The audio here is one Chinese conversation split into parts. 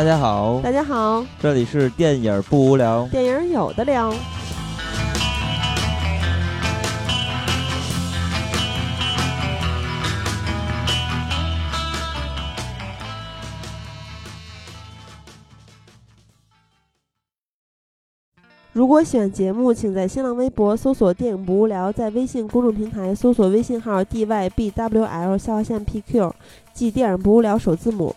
大家好，大家好，这里是电影不无聊，电影有的聊。如果喜欢节目，请在新浪微博搜索“电影不无聊”，在微信公众平台搜索微信号 “dybwl” 下划线 “pq”，记“电影不无聊”首字母，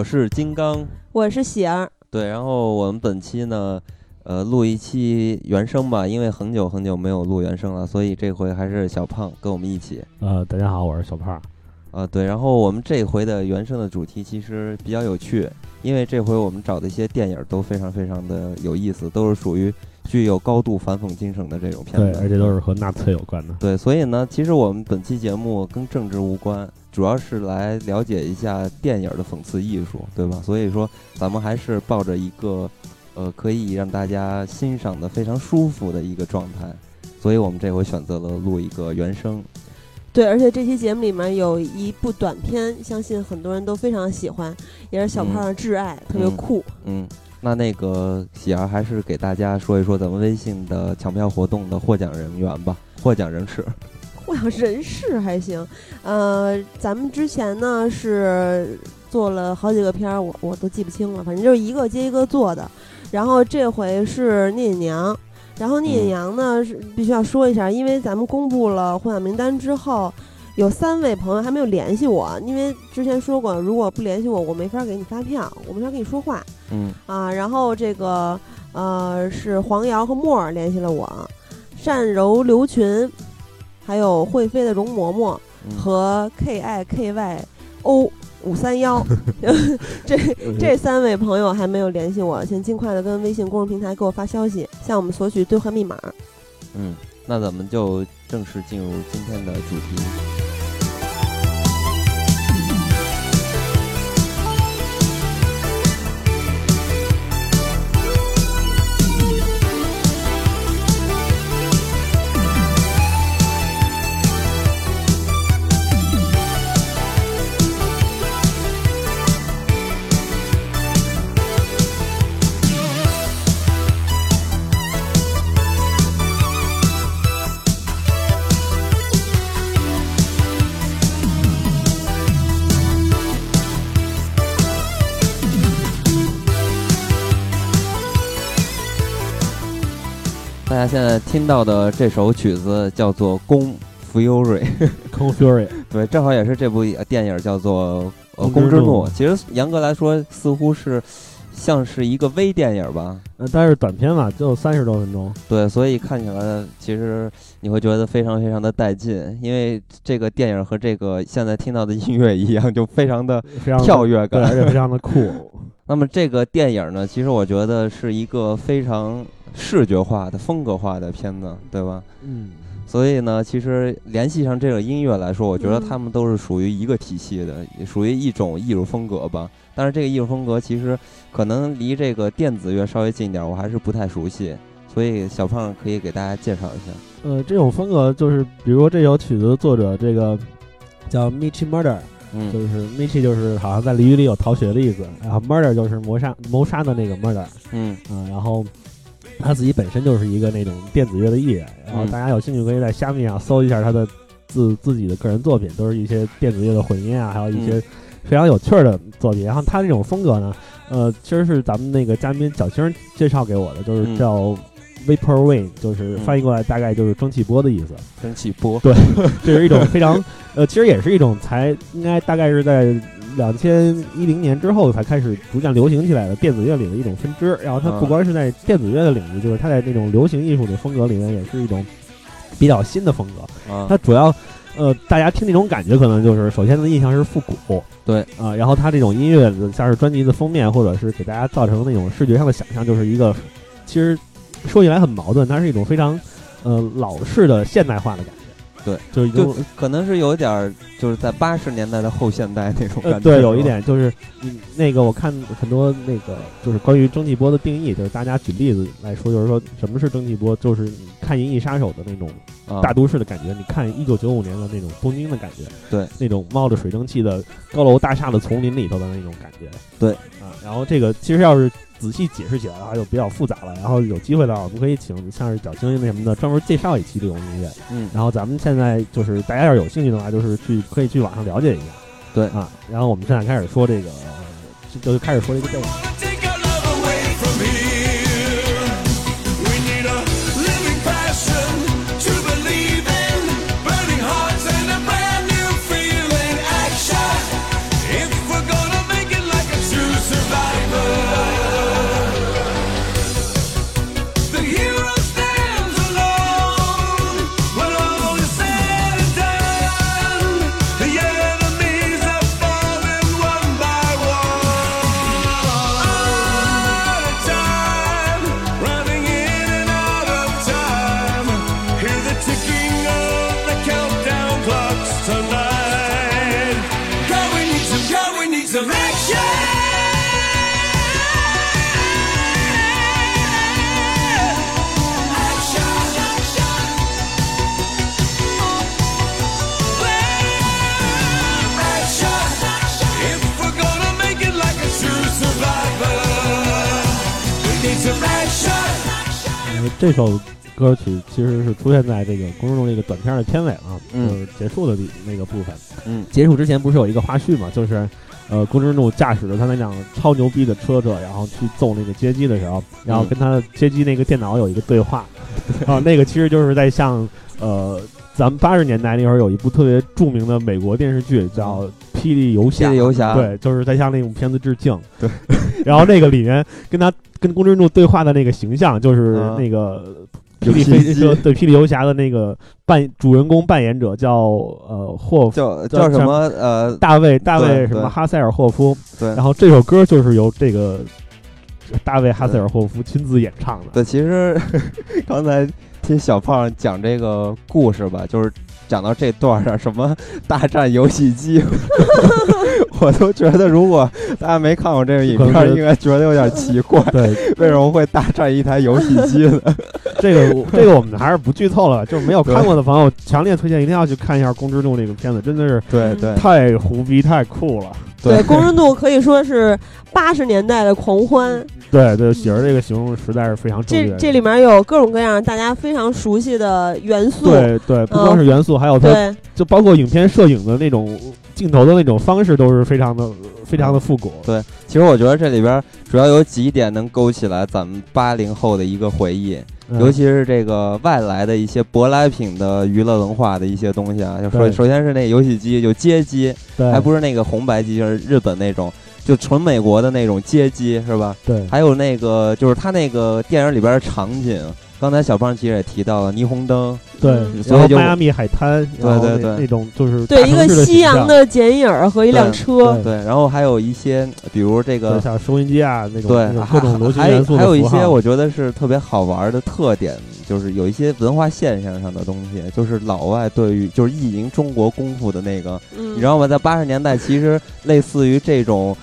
我是金刚，我是喜儿。对，然后我们本期呢，呃，录一期原声吧，因为很久很久没有录原声了，所以这回还是小胖跟我们一起。呃，大家好，我是小胖。啊，对，然后我们这回的原声的主题其实比较有趣，因为这回我们找的一些电影都非常非常的有意思，都是属于具有高度反讽精神的这种片子。对，而且都是和纳粹有关的。对，所以呢，其实我们本期节目跟政治无关。主要是来了解一下电影的讽刺艺术，对吧？所以说，咱们还是抱着一个，呃，可以让大家欣赏的非常舒服的一个状态，所以我们这回选择了录一个原声。对，而且这期节目里面有一部短片，相信很多人都非常喜欢，也是小胖的挚爱，特别酷。嗯，那那个喜儿还是给大家说一说咱们微信的抢票活动的获奖人员吧，获奖人士。我想人事还行，呃，咱们之前呢是做了好几个片儿，我我都记不清了，反正就是一个接一个做的。然后这回是聂隐娘，然后聂隐娘呢是必须要说一下，因为咱们公布了获奖名单之后，有三位朋友还没有联系我，因为之前说过，如果不联系我，我没法给你发票，我没法跟你说话。嗯啊，然后这个呃是黄瑶和沫儿联系了我，单柔刘群。还有会飞的容嬷嬷和 K I K Y O 五三幺，这这三位朋友还没有联系我，请尽快的跟微信公众平台给我发消息，向我们索取兑换密码。嗯，那咱们就正式进入今天的主题。家现在听到的这首曲子叫做《宫 Fury》，宫 Fury，对，正好也是这部电影叫做《呃宫之怒》。其实严格来说，似乎是像是一个微电影吧？呃，但是短片嘛，就三十多分钟。对，所以看起来其实你会觉得非常非常的带劲，因为这个电影和这个现在听到的音乐一样，就非常的跳跃感，而且非常的酷。那么这个电影呢，其实我觉得是一个非常。视觉化的、风格化的片子，对吧？嗯，所以呢，其实联系上这个音乐来说，我觉得他们都是属于一个体系的，属于一种艺术风格吧。但是这个艺术风格其实可能离这个电子乐稍微近一点，我还是不太熟悉。所以小胖可以给大家介绍一下。呃，这种风格就是，比如说这首曲子的作者，这个叫 Michi Murder，嗯，就是 Michi 就是好像在鲤鱼里有逃学的意思，然后 Murder 就是谋杀谋杀的那个 Murder，嗯。啊，然后。他自己本身就是一个那种电子乐的艺人，然后大家有兴趣可以在虾米上搜一下他的自自己的个人作品，都是一些电子乐的混音啊，还有一些非常有趣的作品。然后他这种风格呢，呃，其实是咱们那个嘉宾小青介绍给我的，就是叫 Vapor Wind，就是翻译过来大概就是蒸汽波的意思。蒸汽波，对，这是一种非常呃，其实也是一种才应该大概是在。两千一零年之后才开始逐渐流行起来的电子乐里的一种分支，然后它不光是在电子乐的领域，就是它在那种流行艺术的风格里面也是一种比较新的风格。它主要呃，大家听那种感觉，可能就是首先的印象是复古，对啊、然后它这种音乐像是专辑的封面，或者是给大家造成那种视觉上的想象，就是一个其实说起来很矛盾，它是一种非常呃老式的现代化的感觉。对，就已经就可能是有点儿就是在八十年代的后现代那种感觉。呃，对，有一点就是，嗯，那个我看很多那个就是关于蒸汽波的定义，就是大家举例子来说，就是说什么是蒸汽波，就是你看《银翼杀手》的那种啊。大都市的感觉，你看一九九五年的那种东京的感觉，对，那种冒着水蒸气的高楼大厦的丛林里头的那种感觉，对。啊，然后这个其实要是仔细解释起来的话，就比较复杂了。然后有机会的话，我们可以请像是小青那什么的专门介绍一期这种音乐。嗯，然后咱们现在就是大家要是有兴趣的话，就是去可以去网上了解一下。对啊，然后我们现在开始说这个，就就开始说这个电影。这首歌曲其实是出现在这个《公主中》这个短片的片尾了，嗯就是结束的地那个部分。嗯结束之前不是有一个花絮嘛，就是。呃，公之怒驾驶着他那辆超牛逼的车车，然后去揍那个街机的时候，然后跟他街机那个电脑有一个对话，啊，那个其实就是在向呃，咱们八十年代那会儿有一部特别著名的美国电视剧叫《霹雳游侠》，霹雳游侠。对，就是在向那种片子致敬。对，然后那个里面跟他跟宫之怒对话的那个形象，就是啊。那个霹雳飞车对霹雳游侠的那个扮主人公扮演者叫呃霍夫。叫叫叫什么呃，大卫大卫什么哈塞尔霍夫，对。然后这首歌就是由这个大卫哈塞尔霍夫亲自演唱的。对，其实 刚才听小胖讲这个故事吧，就是讲到这段儿上，什么大战游戏机，我都觉得如果大家没看过这个影片，是应该觉得有点奇怪，对，为什么会大战一台游戏机呢？这个这个我们还是不剧透了，就是没有看过的朋友，强烈推荐一定要去看一下《宫之怒》这个片子，真的是对对太胡逼太酷了。对，公认度可以说是八十年代的狂欢。对对，喜儿这个形容实在是非常正确。这这里面有各种各样大家非常熟悉的元素。对对，不光是元素，还有它对就包括影片摄影的那种镜头的那种方式，都是非常的非常的复古。对，其实我觉得这里边主要有几点能勾起来咱们八零后的一个回忆，嗯尤其是这个外来的一些舶来品的娱乐文化的一些东西啊。就首首先是那游戏机，就街机，还不是那个红白机，就是日本那种，就纯美国的那种街机，是吧？对还有那个就是他那个电影里边的场景，刚才小胖其实也提到了霓虹灯，对嗯，然后所以就迈阿密海滩，然后对对对那那种就是对，一个夕阳的形象西洋的剪影和一辆车。对对，然后还有一些比如这对个。像收音机啊那种对，还各种流行还元素的还有一些我觉得是特别好玩的特点，就是有一些文化现象上的东西，就是老外对于就是意淫中国功夫的那个，嗯，你知道吗？在八十年代，其实类似于这种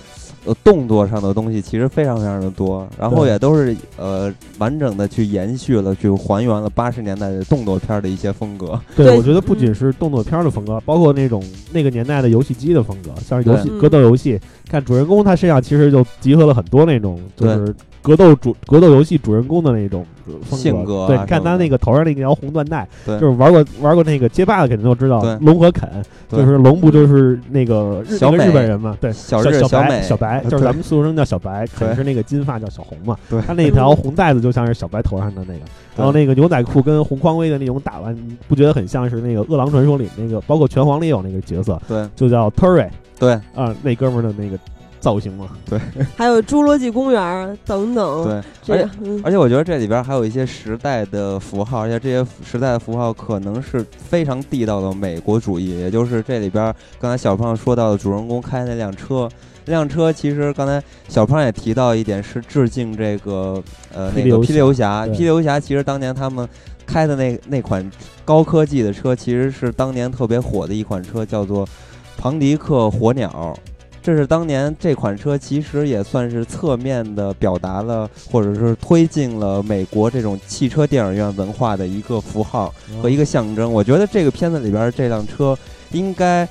呃动作上的东西，其实非常非常的多，然后也都是呃完整的去延续了，去还原了八十年代的动作片的一些风格。对，对我觉得不嗯仅是动作片的风格，包括那种那个年代的游戏机的风格，像是游戏格斗游戏。看主人公他身上其实就集合了很多那种就是格斗主格斗游戏主人公的那种呃风。性格啊对，看他那个头上那条红缎带，对就是玩过玩过那个街霸的肯定都知道对，龙和肯对就是龙不就是那个日那个小日本人嘛？对，小小白日小美小白就是咱们俗称叫小白，肯对是那个金发叫小红嘛。对他那条红带子就像是小白头上的那个。然后那个牛仔裤跟红匡威的那种打扮，你不觉得很像是那个《饿狼传说》里那个，包括拳皇里有那个角色，对就叫 Terry 对啊，那哥们儿的那个造型嘛。对还有《侏罗纪公园》等等，对，这样，嗯而且我觉得这里边还有一些时代的符号，而且这些时代的符号可能是非常地道的美国主义，也就是这里边刚才小胖说到的主人公开那辆车。那辆车其实刚才小胖也提到一点，是致敬这个呃那个霹雳游侠霹雳游侠其实当年他们开的那那款高科技的车，其实是当年特别火的一款车，叫做庞迪克火鸟。这是当年这款车其实也算是侧面的表达了，或者是推进了美国这种汽车电影院文化的一个符号和一个象征。我觉得这个片子里边这辆车应该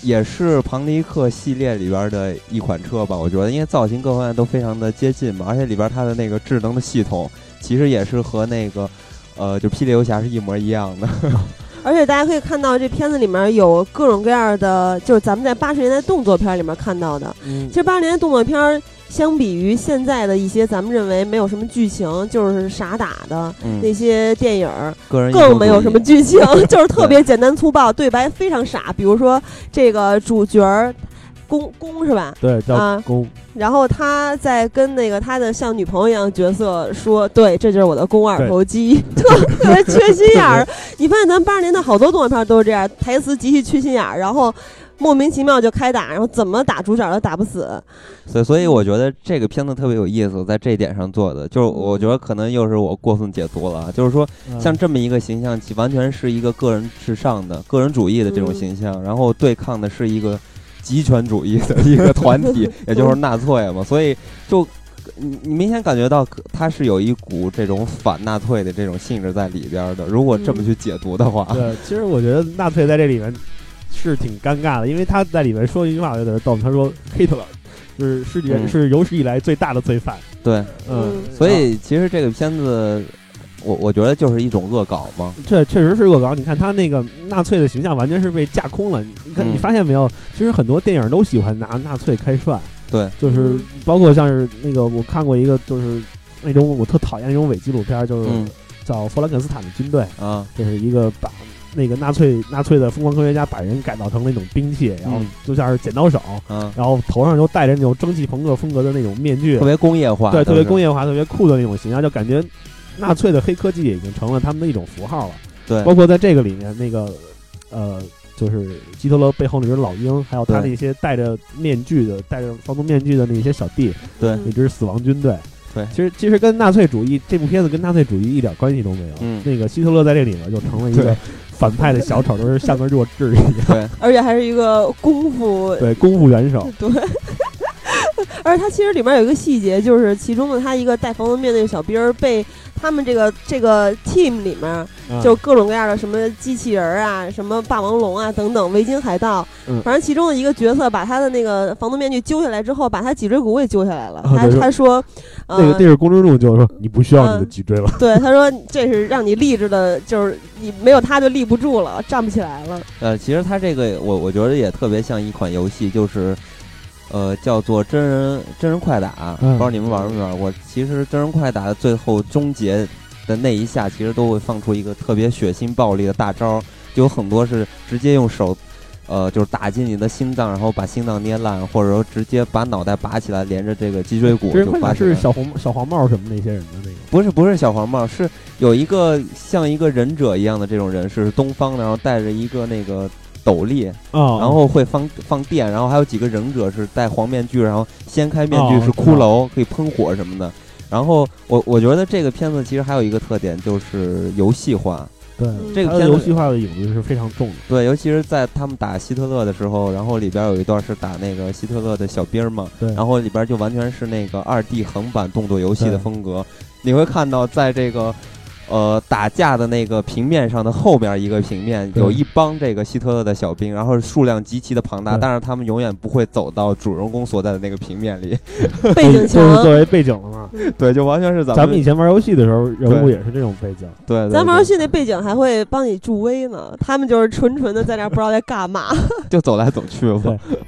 也是庞迪克系列里边的一款车吧？我觉得，因为造型各方面都非常的接近嘛，而且里边它的那个智能的系统其实也是和那个呃，就霹雳游侠是一模一样的。而且大家可以看到，这片子里面有各种各样的，就是咱们在八十年代动作片里面看到的。嗯其实八十年代动作片儿，相比于现在的一些咱们认为没有什么剧情，就是傻打的嗯，那些电影更没有什么剧情，就是特别简单粗暴，对白非常傻。比如说这个主角儿公公是吧？对叫啊。公，然后他在跟那个他的像女朋友一样角色说：“对，这就是我的肱二头肌，特 特别缺心眼儿。”你发现咱八十年代好多动画片都是这样，台词极其缺心眼儿，然后莫名其妙就开打，然后怎么打主角都打不死。所以，所以我觉得这个片子特别有意思，在这一点上做的，就是我觉得可能又是我过分解读了啊，就是说嗯。像这么一个形象，其完全是一个个人至上的、个人主义的这种嗯形象，然后对抗的是一个极权主义的一个团体，也就是纳粹嘛，所以就你你明显感觉到可它是有一股这种反纳粹的这种性质在里边的。如果这么去解读的话，对，其实我觉得纳粹在这里面是挺尴尬的，因为他在里面说一句话有点逗，他说 Hitler 就是世界、嗯是有史以来最大的罪犯。对，嗯，所以其实这个片子，我我觉得就是一种恶搞嘛。这确实是恶搞。你看他那个纳粹的形象完全是被架空了。你看，嗯你发现没有？其实很多电影都喜欢拿纳粹开涮，对，就是嗯包括像是那个我看过一个，就是那种我特讨厌那种伪纪录片，就是嗯叫《弗兰肯斯坦的军队》，啊，就是一个把那个纳粹纳粹的疯狂科学家把人改造成了一种兵器，然后嗯就像是剪刀手，嗯，然后头上就戴着那种蒸汽朋克风格的那种面具特，别工业化，对，特别工，业化、特别酷的那种形象，就感觉纳粹的黑科技已经成了他们的一种符号了。对，包括在这个里面，那个呃，就是希特勒背后那只老鹰，还有他那些戴着面具的、戴着防毒面具的那些小弟，对嗯那支死亡军队。对其实其实跟纳粹主义这部片子跟纳粹主义一点关系都没有。嗯那个希特勒在这里面就成了一个反派的小丑，就是像个弱智一样。对，而且还是一个功夫对，功夫元首。对，而且他其实里面有一个细节，就是其中的他一个戴防毒面那个小兵儿被他们这个这个 team 里面啊就各种各样的什么机器人儿啊、什么霸王龙啊等等维京海盗，嗯反正其中的一个角色把他的那个防毒面具揪下来之后，把他脊椎骨给揪下来了。他他说，呃、那个那是公之助就说你不需要你的嗯脊椎了。对他说这是让你立着的，就是你没有他就立不住了，站不起来了。呃，其实他这个我我觉得也特别像一款游戏，就是呃叫做真人真人快打，嗯不知道你们玩没玩过？其实真人快打的最后终结的那一下，其实都会放出一个特别血腥暴力的大招，就有很多是直接用手。呃，就是打进你的心脏，然后把心脏捏烂，或者说直接把脑袋拔起来，连着这个脊椎骨就拔起来是。小红小黄帽什么那些人的那个。不是不是小黄帽，是有一个像一个忍者一样的这种人，是东方的，然后戴着一个那个斗笠，啊，然后会放放电，然后还有几个忍者是戴黄面具，然后掀开面具哦是骷髅，可以喷火什么的。然后我我觉得这个片子其实还有一个特点就是游戏化，对。这个片子游戏化的影子是非常重的。对，尤其是在他们打希特勒的时候，然后里边有一段是打那个希特勒的小兵嘛，对，然后里边就完全是那个二 D 横版动作游戏的风格。你会看到，在这个呃打架的那个平面上的后边一个平面，有一帮这个希特勒的小兵，然后数量极其的庞大，但是他们永远不会走到主人公所在的那个平面里。背景墙就是墙作为背景了嘛。对，就完全是咱咱们以前玩游戏的时候，人物也是这种背景。对对咱玩游戏那背景还会帮你助威呢，他们就是纯纯的在那不知道在干嘛。就走来走去。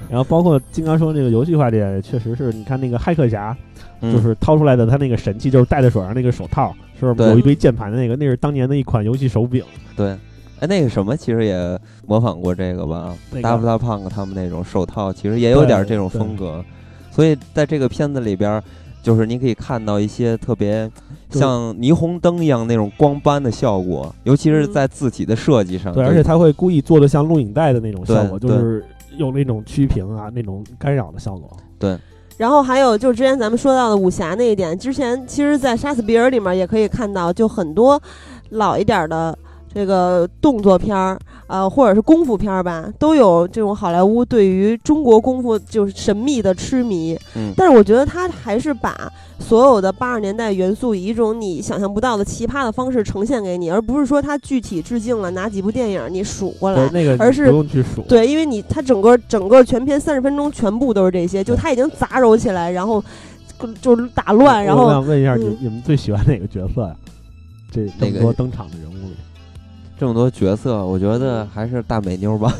然后包括经常说那个游戏化这点，确实是你看那个骇客侠，嗯就是掏出来的他那个神器，就是戴在手上那个手套，是不是有一堆键盘的那个？那是当年的一款游戏手柄。对。哎，那个什么，其实也模仿过这个吧？那个大不大胖他们那种手套，其实也有点这种风格。所以在这个片子里边儿，就是你可以看到一些特别像霓虹灯一样那种光斑的效果，尤其是嗯在字体的设计上。对，就而且他会故意做的像录影带的那种效果，就是有那种曲屏啊、那种干扰的效果。然后还有就是之前咱们说到的武侠那一点，之前其实，在《杀死比尔》里面也可以看到，就很多老一点的这个动作片儿，呃，或者是功夫片儿吧，都有这种好莱坞对于中国功夫就是神秘的痴迷。嗯但是我觉得他还是把所有的八十年代元素以一种你想象不到的奇葩的方式呈现给你，而不是说他具体致敬了哪几部电影你数过来，。那个而是不用去数。对，因为你他整个整个全片三十分钟全部都是这些，就对他已经杂糅起来，然后就是打乱，然后我想问一下，嗯你你们最喜欢哪个角色呀？这这个么多登场的人物里，这么多角色，我觉得还是大美妞吧。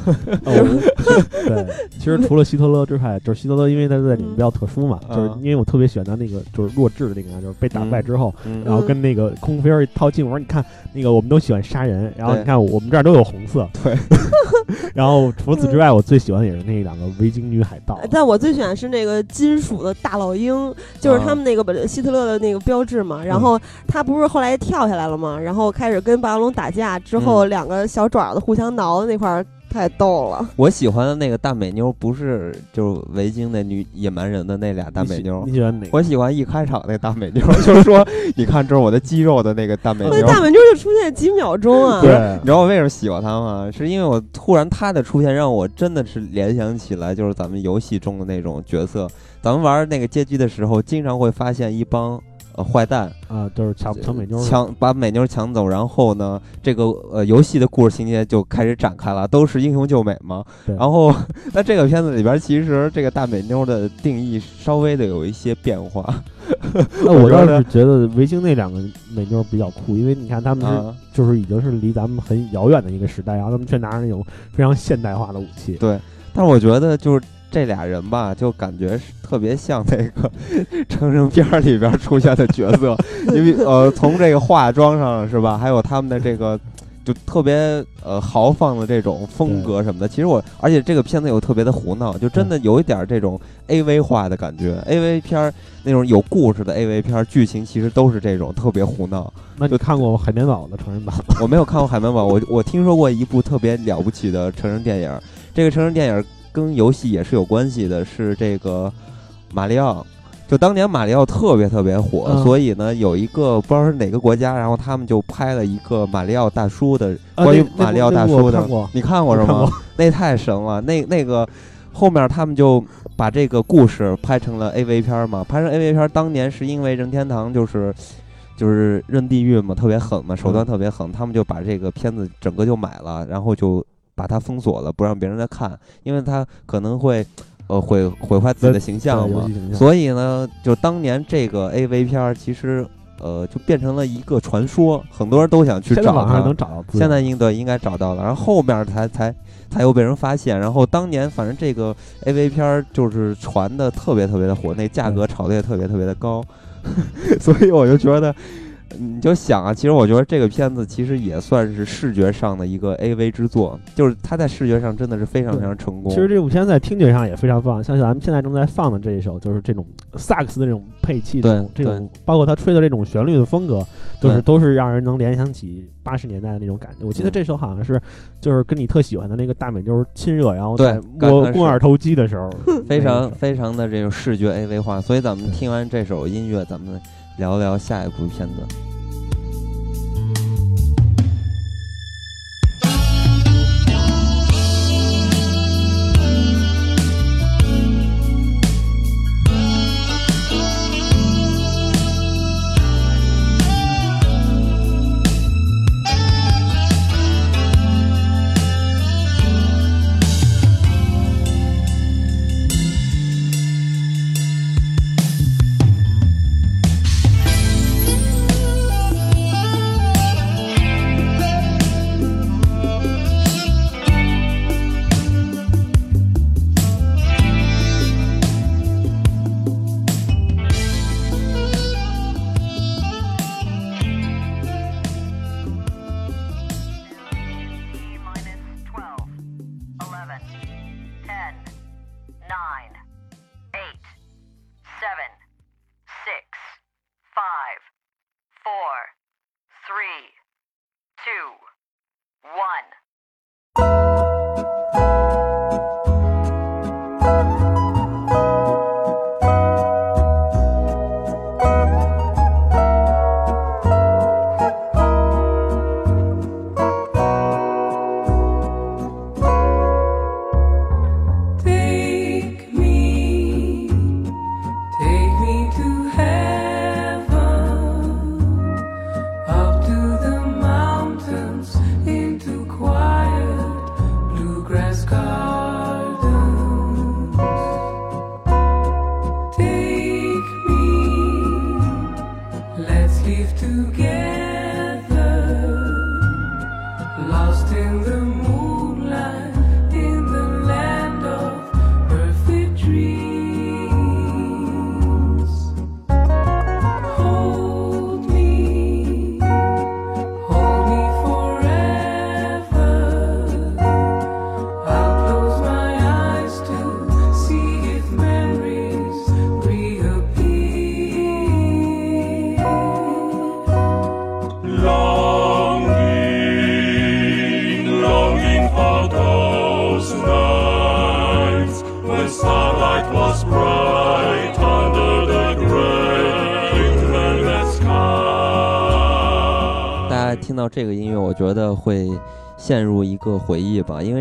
对，其实除了希特勒之外，就是希特勒，因为他在里面比较特殊嘛，嗯就是因为我特别喜欢他那个就是弱智的那个，就是被打败之后，嗯然后跟那个空飞儿一套近乎，我说你看那个我们都喜欢杀人，然后你看我们这儿都有红色，对，然后除此之外，我最喜欢的也是那两个维京女海盗，但我最喜欢是那个金属的大老鹰，就是他们那个本希特勒的那个标志嘛。然后他不是后来跳下来了嘛，然后开始跟霸王龙打架，之后两个小爪子互相挠的那块儿太逗了。我喜欢的那个大美妞不是就是维京那女野蛮人的那俩大你喜美妞你，喜欢哪个？我喜欢一开场那大美妞，就是说你看这是我的肌肉的那个大美妞。那大美妞就出现几秒钟啊！对你知道我为什么喜欢她吗？是因为我突然她的出现让我真的是联想起来，就是咱们游戏中的那种角色。咱们玩那个街机的时候，经常会发现一帮呃坏蛋啊，就是抢抢美妞，抢把美妞抢走，然后呢，这个呃游戏的故事情节就开始展开了，都是英雄救美嘛。然后 在这个片子里边，其实这个大美妞的定义稍微的有一些变化。那我倒是觉得维京那两个美妞比较酷，因为你看他们是啊，就是已经是离咱们很遥远的一个时代，然后他们却拿着那种非常现代化的武器。对，但是我觉得就是这俩人吧，就感觉是特别像那个 成人片儿里边出现的角色，因为呃，从这个化妆上是吧，还有他们的这个。就特别呃豪放的这种风格什么的，其实我而且这个片子又特别的胡闹，就真的有一点儿这种 A V 化的感觉。A V 片儿那种有故事的 A V 片儿，剧情其实都是这种特别胡闹。那你看过海绵宝宝的成人版吗？我没有看过《海绵宝宝》，我我听说过一部特别了不起的成人电影，这个成人电影跟游戏也是有关系的，是这个马里奥。就当年马里奥特别特别火，嗯。所以呢，有一个不知道是哪个国家，然后他们就拍了一个马里奥大叔的啊关于马里奥大叔的，你看过是吗？那太神了，那那个后面他们就把这个故事拍成了 AV 片儿嘛，拍成 AV 片儿，当年是因为任天堂就是就是任地狱嘛，特别狠嘛，手段嗯。特别狠，他们就把这个片子整个就买了，然后就把它封锁了，不让别人再看，因为它可能会呃毁毁坏自己的形象嘛所以呢，就当年这个 AV 片儿其实。呃，就变成了一个传说，很多人都想去找现在。能找到。现在应对应该找到了，然后后面才才才又被人发现，然后当年反正这个 A V 片儿就是传的特别特别的火，那价格炒的也特别特别的高，所以我就觉得。你就想啊，其实我觉得这个片子其实也算是视觉上的一个 A V 之作，就是它在视觉上真的是非常非常成功。其实这部片子在听觉上也非常棒，像咱们现在正在放的这一首，就是这种萨克斯的这种配器，这种这对。种，包括他吹的这种旋律的风格，就是都是让人能联想起八十年代的那种感觉。我记得嗯这首好像是就是跟你特喜欢的那个大美妞亲热，然后对在摸肱二头肌的时候，非常非常的这种视觉 A V 化，所以咱们听完这首音乐，咱们聊聊下一部片子。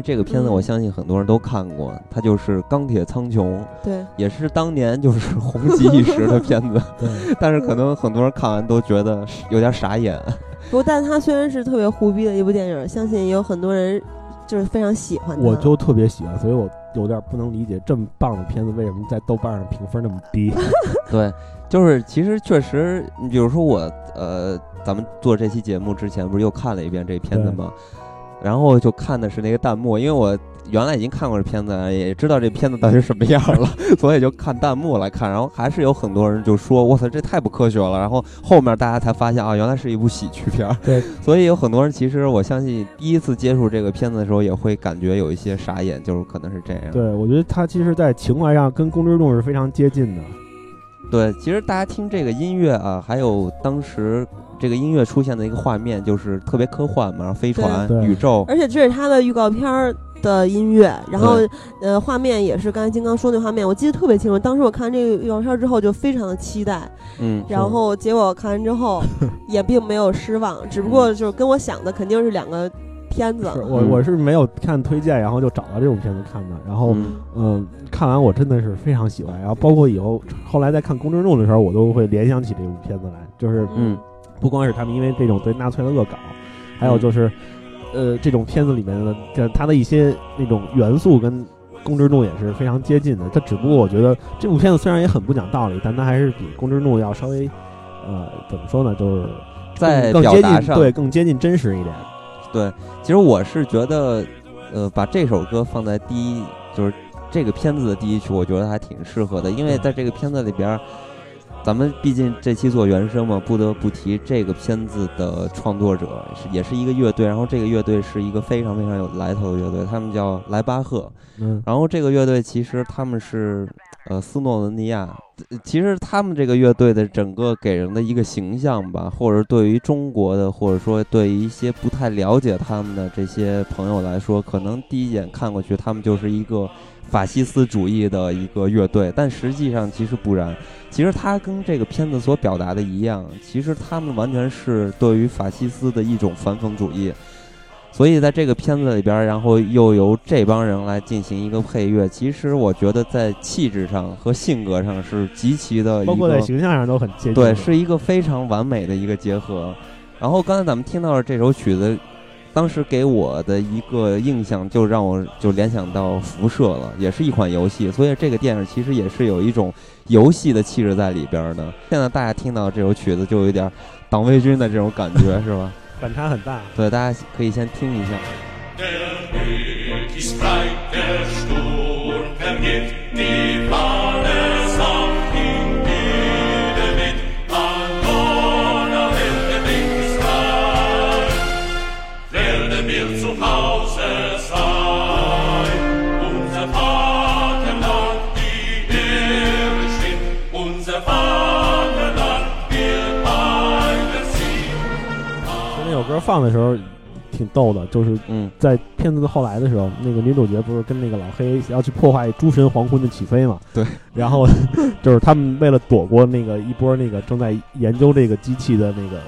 这个片子嗯我相信很多人都看过，它就是《钢铁苍穹》，对，也是当年就是红极一时的片子，对，但是可能很多人看完都觉得有点傻眼。不过，但它虽然是特别胡逼的一部电影，相信也有很多人就是非常喜欢它。我就特别喜欢，所以我有点不能理解这么棒的片子为什么在豆瓣上评分那么低。对，就是其实确实，你比如说我，呃，咱们做这期节目之前不是又看了一遍这片子吗？然后就看的是那个弹幕，因为我原来已经看过这片子，也知道这片子到底什么样了，所以就看弹幕来看。然后还是有很多人就说：“我操，这太不科学了。”然后后面大家才发现啊，原来是一部喜剧片儿。对，所以有很多人其实我相信第一次接触这个片子的时候，也会感觉有一些傻眼，就是可能是这样。对，我觉得它其实，在情怀上跟《宫之动》是非常接近的。对，其实大家听这个音乐啊，还有当时这个音乐出现的一个画面，就是特别科幻嘛，然后飞船、宇宙，而且这是它的预告片儿的音乐，然后呃画面也是刚才金刚说那画面，我记得特别清楚。当时我看这个预告片之后就非常的期待，嗯，然后结果看完之后 也并没有失望，只不过就是跟我想的肯定是两个片子。是我嗯我是没有看推荐，然后就找到这种片子看的。然后嗯嗯，看完我真的是非常喜欢。然后包括以后后来在看《公之众》的时候，我都会联想起这部片子来，就是嗯不光是他们因为这种对纳粹的恶搞，还有就是，呃，这种片子里面的呃它的一些那种元素跟《宫之怒》也是非常接近的。它只不过我觉得这部片子虽然也很不讲道理，但它还是比《宫之怒》要稍微，呃，怎么说呢，就是在更更接近对更接近真实一点。对，其实我是觉得，呃，把这首歌放在第一，就是这个片子的第一曲，我觉得还挺适合的，因为在这个片子里边儿，咱们毕竟这期做原声嘛，不得不提这个片子的创作者是也是一个乐队，然后这个乐队是一个非常非常有来头的乐队，他们叫莱巴赫，嗯，然后这个乐队其实他们是呃斯诺文尼亚，呃其实他们这个乐队的整个给人的一个形象吧，或者对于中国的，或者说对于一些不太了解他们的这些朋友来说，可能第一眼看过去，他们就是一个法西斯主义的一个乐队，但实际上其实不然。其实他跟这个片子所表达的一样，其实他们完全是对于法西斯的一种反讽主义。所以在这个片子里边儿，然后又由这帮人来进行一个配乐，其实我觉得在气质上和性格上是极其的一包括在个形象上都很接近。对，是一个非常完美的一个结合。然后刚才咱们听到的这首曲子，当时给我的一个印象就让我就联想到辐射了，也是一款游戏，所以这个电影其实也是有一种游戏的气质在里边的。现在大家听到这首曲子，就有点党卫军的这种感觉，是吧？反差很大。对，大家可以先听一下。放的时候挺逗的，就是嗯在片子的后来的时候，那个女主角不是跟那个老黑要去破坏诸神黄昏的起飞嘛？对。然后 就是他们为了躲过那个一波那个正在研究这个机器的那个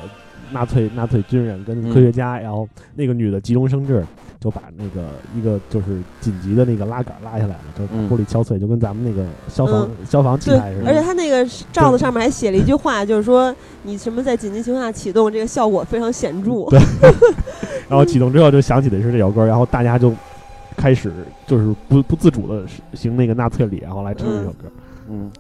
纳粹纳粹军人跟科学家，然后那个女的急中生智，就把那个一个就是紧急的那个拉杆拉下来了，就是玻璃敲碎，就跟咱们那个消防、消防器材似，的。而且他那个罩子上面还写了一句话，就是说你什么在紧急情况下启动，这个效果非常显著。对 然后启动之后就响起的是这首歌，然后大家就开始就是不不自主的行那个纳粹礼，然后来唱这首歌。嗯，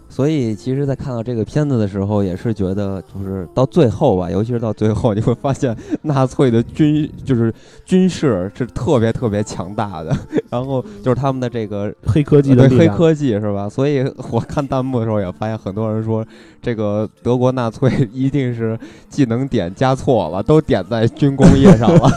所以其实，在看到这个片子的时候，也是觉得，就是到最后吧，尤其是到最后，你会发现纳粹的军 就是军事是特别特别强大的，然后就是他们的这个黑科技的呃对黑科技是吧？所以我看弹幕的时候也发现很多人说，这个德国纳粹 一定是技能点加错了，都点在军工业上了，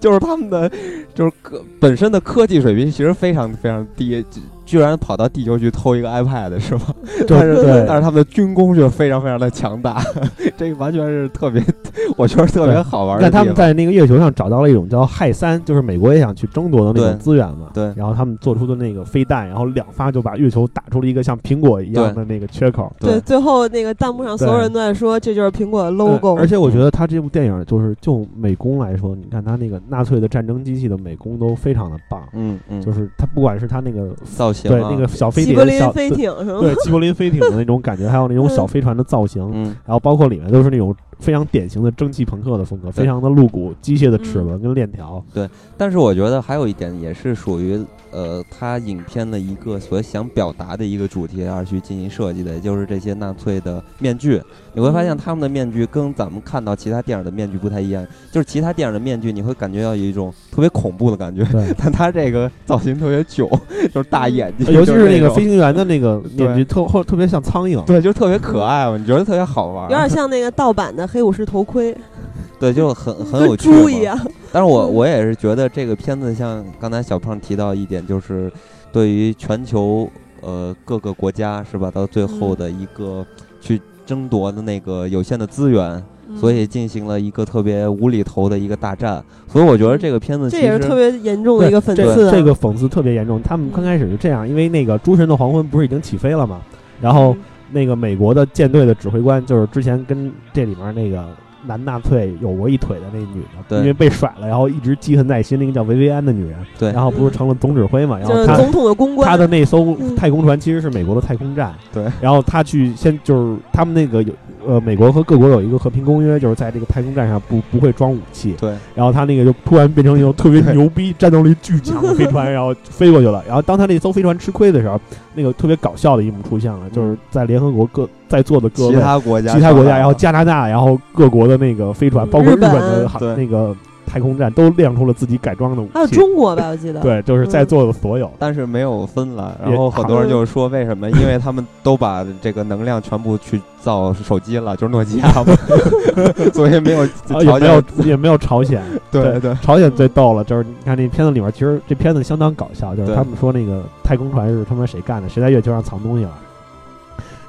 就是他们的就是科本身的科技水平其实非常非常低，居然跑到地球去偷一个 iPad 是吗？但是对但是他们的军工却非常非常的强大，这个完全是特别，我觉得特别好玩。但他们在那个月球上找到了一种叫氦三，就是美国也想去争夺的那对种资源嘛。对然后他们做出的那个飞弹，然后两发就把月球打出了一个像苹果一样的那个缺口。对，最后那个弹幕上所有人都在说这就是苹果的 logo，而且我觉得他这部电影就是就美工来说，你看他那个纳粹的战争机器的美工都非常的棒，嗯嗯，就是他不管是他那个造型啊对那个小飞碟小林飞艇是吗？对齐柏林飞艇的那种感觉，还有那种小飞船的造型，嗯然后包括里面都是那种非常典型的蒸汽朋克的风格，非常的露骨、机械的齿轮跟链条。对但是我觉得还有一点也是属于呃，他影片的一个所想表达的一个主题而去进行设计的，也就是这些纳粹的面具。你会发现嗯他们的面具跟咱们看到其他电影的面具不太一样，就是其他电影的面具你会感觉到有一种特别恐怖的感觉，对，但他这个造型特别囧，就是大眼睛，尤其是那个飞行员的那个 面具，特或特别像苍蝇。对，就特别可爱嘛，你觉得特别好玩，有点像那个盗版的黑武士头盔，对，就很很有趣猪一样。但是我我也是觉得这个片子像刚才小胖提到一点，就是对于全球呃各个国家是吧，到最后的一个去争夺的那个有限的资源，所以进行了一个特别无厘头的一个大战。所以我觉得这个片子其实这也是特别严重的一个讽这刺啊。这个讽刺特别严重。他们刚开始是这样，因为那个《诸神的黄昏》不是已经起飞了嘛，然后嗯那个美国的舰队的指挥官就是之前跟这里面那个男纳粹有过一腿的那女的，对。因为被甩了，然后一直记恨在心，那个叫维维安的女人，对。然后不是成了总指挥嘛，然后总统的公关，他的那艘嗯太空船其实是美国的太空站，对，然后他去先就是他们那个有呃美国和各国有一个和平公约，就是在这个太空站上不不会装武器，对。然后他那个就突然变成一种特别 牛逼、战斗力巨强的飞船，然后飞过去了。然后当他那艘飞船吃亏的时候，那个特别搞笑的一幕出现了，就是在联合国各在座的各其位他国家其他国家，然后加拿大，然后各国的那个飞船，嗯。包括日本的那个太空站，都亮出了自己改装的武器。还有中国吧，我记得。对，就是在座的所有。但是没有分了，然后很多人就说为什么？因为他们都把这个能量全部去造手机了，就是诺基亚嘛，所以没有啊，也没有。也没有朝鲜，对对朝鲜最逗了，就是你看那片子里面，其实这片子相当搞笑，就是他们说那个太空船是他妈谁干的，谁在月球上藏东西了，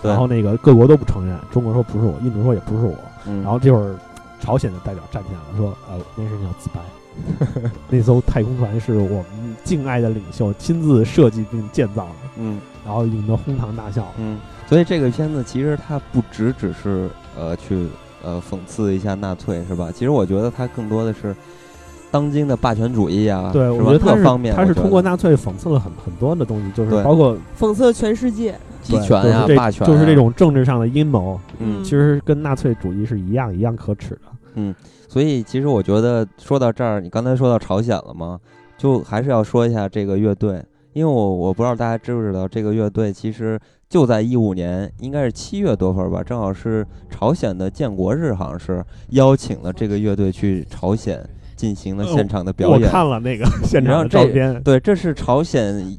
然后那个各国都不承认，中国说不是我，印度说也不是我，嗯然后这会儿朝鲜的代表站起来了，说呃那是你要自白，那艘太空船是我们敬爱的领袖亲自设计并建造的，嗯然后引得哄堂大笑。嗯，所以这个片子其实它不只只是呃去呃讽刺一下纳粹是吧？其实我觉得它更多的是当今的霸权主义啊，对，我觉得他是各方面它是通过纳粹讽刺了很很多的东西，就是包括讽刺全世界。集权呀、对霸权、就是这。种政治上的阴谋，嗯其实跟纳粹主义是一样一样可耻的。所以其实我觉得说到这儿，你刚才说到朝鲜了吗？就还是要说一下这个乐队，因为我我不知道大家知不知道，这个乐队其实就在一五年，应该是七月多份吧，正好是朝鲜的建国日，好像是邀请了这个乐队去朝鲜进行了现场的表演。我看了那个 现场的照片，对，这是朝鲜，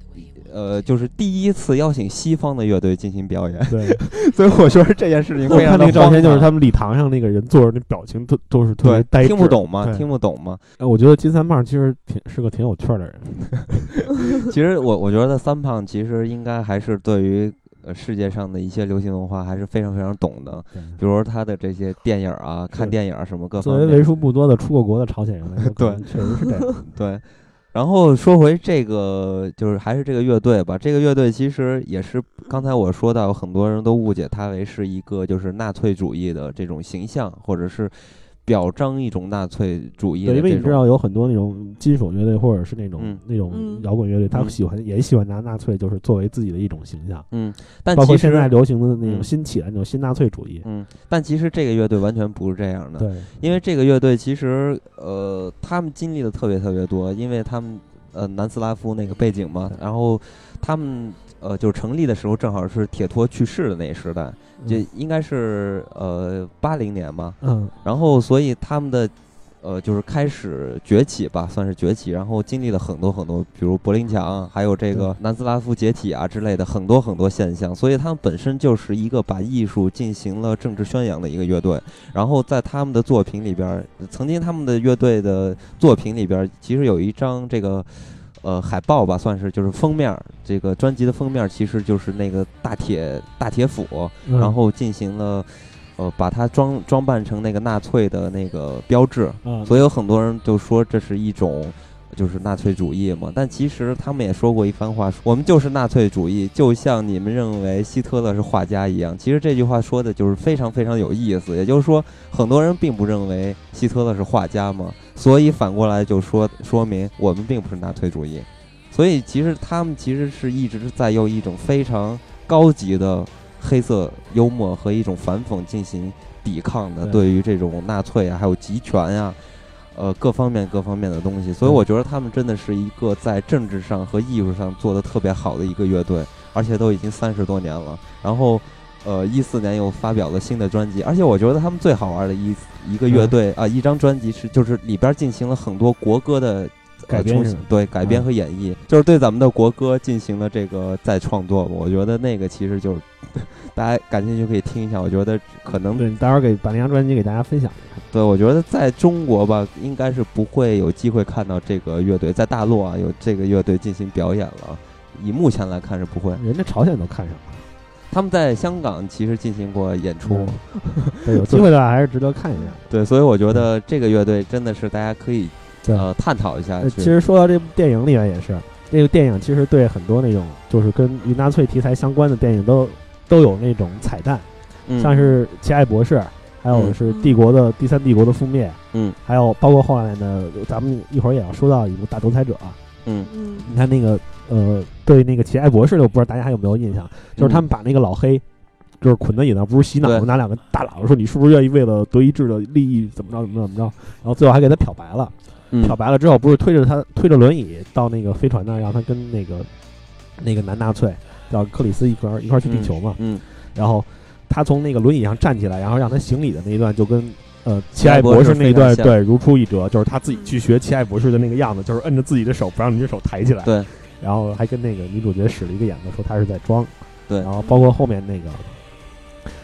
呃，就是第一次邀请西方的乐队进行表演，对，所以我觉得这件事情我非常的看那个照片，就是他们礼堂上那个人坐着，那表情都都是特别呆滞，听不懂吗？听不懂吗？呃我觉得金三胖其实挺是个挺有趣儿的人，其实我我觉得三胖其实应该还是对于呃世界上的一些流行文化还是非常非常懂的，比如他的这些电影啊、看电影啊什么各作方面。为为数不多的出过国的朝鲜人来说，对。确实是这样。对，然后说回这个，就是还是这个乐队吧。这个乐队其实也是刚才我说到，很多人都误解它为是一个就是纳粹主义的这种形象，或者是表彰一种纳粹主义对，因为。你知道有很多那种金属乐队或者是那种、嗯那种嗯摇滚乐队，他们喜欢、也喜欢拿纳粹就是作为自己的一种形象，嗯，但包括其实现在流行的那种嗯新起来那种新纳粹主义。嗯，但其实这个乐队完全不是这样的。对，因为这个乐队其实呃，他们经历的特别特别多，因为他们呃南斯拉夫那个背景嘛，然后他们呃就是成立的时候正好是铁托去世的那时代，就嗯应该是呃八零年嘛，嗯然后所以他们的。呃，就是开始崛起吧，算是崛起，然后经历了很多很多，比如柏林墙，还有这个南斯拉夫解体啊之类的很多很多现象，所以他们本身就是一个把艺术进行了政治宣扬的一个乐队。然后在他们的作品里边儿，曾经他们的乐队的作品里边儿，其实有一张这个呃海报吧，算是就是封面儿，这个专辑的封面儿其实就是那个大铁大铁斧，嗯。然后进行了呃把它装装扮成那个纳粹的那个标志，嗯。所以有很多人就说这是一种就是纳粹主义嘛。但其实他们也说过一番话，我们就是纳粹主义，就像你们认为希特勒是画家一样。其实这句话说的就是非常非常有意思，也就是说，很多人并不认为希特勒是画家嘛，所以反过来就说说明我们并不是纳粹主义。所以其实他们其实是一直在用一种非常高级的黑色幽默和一种反讽进行抵抗的，对对于这种纳粹啊，还有集权呀、呃各方面各方面的东西。所以嗯我觉得他们真的是一个在政治上和艺术上做的特别好的一个乐队，而且都已经三十多年了。然后。呃，一四年又发表了新的专辑，而且我觉得他们最好玩的一一个乐嗯队啊、一张专辑是就是里边进行了很多国歌的呃改编对改编嗯和演绎，就是对咱们的国歌进行了这个再创作。我觉得那个其实就是 大家感兴趣可以听一下。我觉得可能对，待会儿给把那张专辑给大家分享一下。对，我觉得在中国吧，应该是不会有机会看到这个乐队在大陆啊有这个乐队进行表演了。以目前来看是不会。人家朝鲜都看上了，他们在香港其实进行过演出，对，有机会的话还是值得看一下。对，所以我觉得这个乐队真的是大家可以呃探讨一下。其实说到这部电影里面也是，这个电影其实对很多那种就是跟与纳粹题材相关的电影都都有那种彩蛋，嗯。像是《奇爱博士》，还有嗯。是帝国的第三帝国的覆灭，嗯。还有包括后来呢，咱们一会儿也要说到一部《大独裁者》。嗯。嗯。你看那个呃，对那个奇爱博士的，我不知道大家还有没有印象，就是他们把那个老黑。就是捆在椅子上，不是洗脑拿两个大喇叭说：“你是不是愿意为了德意志的利益怎么着怎么着？怎么着？”然后最后还给他漂白了。嗯。漂白了之后，不是推着他推着轮椅到那个飞船那儿，让他跟那个那个男纳粹叫克里斯一块儿一块儿去地球嘛。嗯然后他从那个轮椅上站起来，然后让他行礼的那一段，就跟呃奇爱博士那一段对如出一辙，就是他自己去学奇爱博士的那个样子，就是摁着自己的手不让你的手抬起来。对，然后还跟那个女主角使了一个眼子，说他是在装。对然后包括后面那个